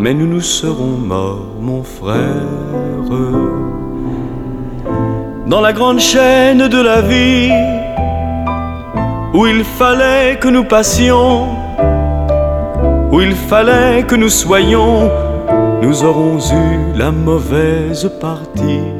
mais nous nous serons morts, mon frère. Dans la grande chaîne de la vie, où il fallait que nous passions, où il fallait que nous soyons, nous aurons eu la mauvaise partie.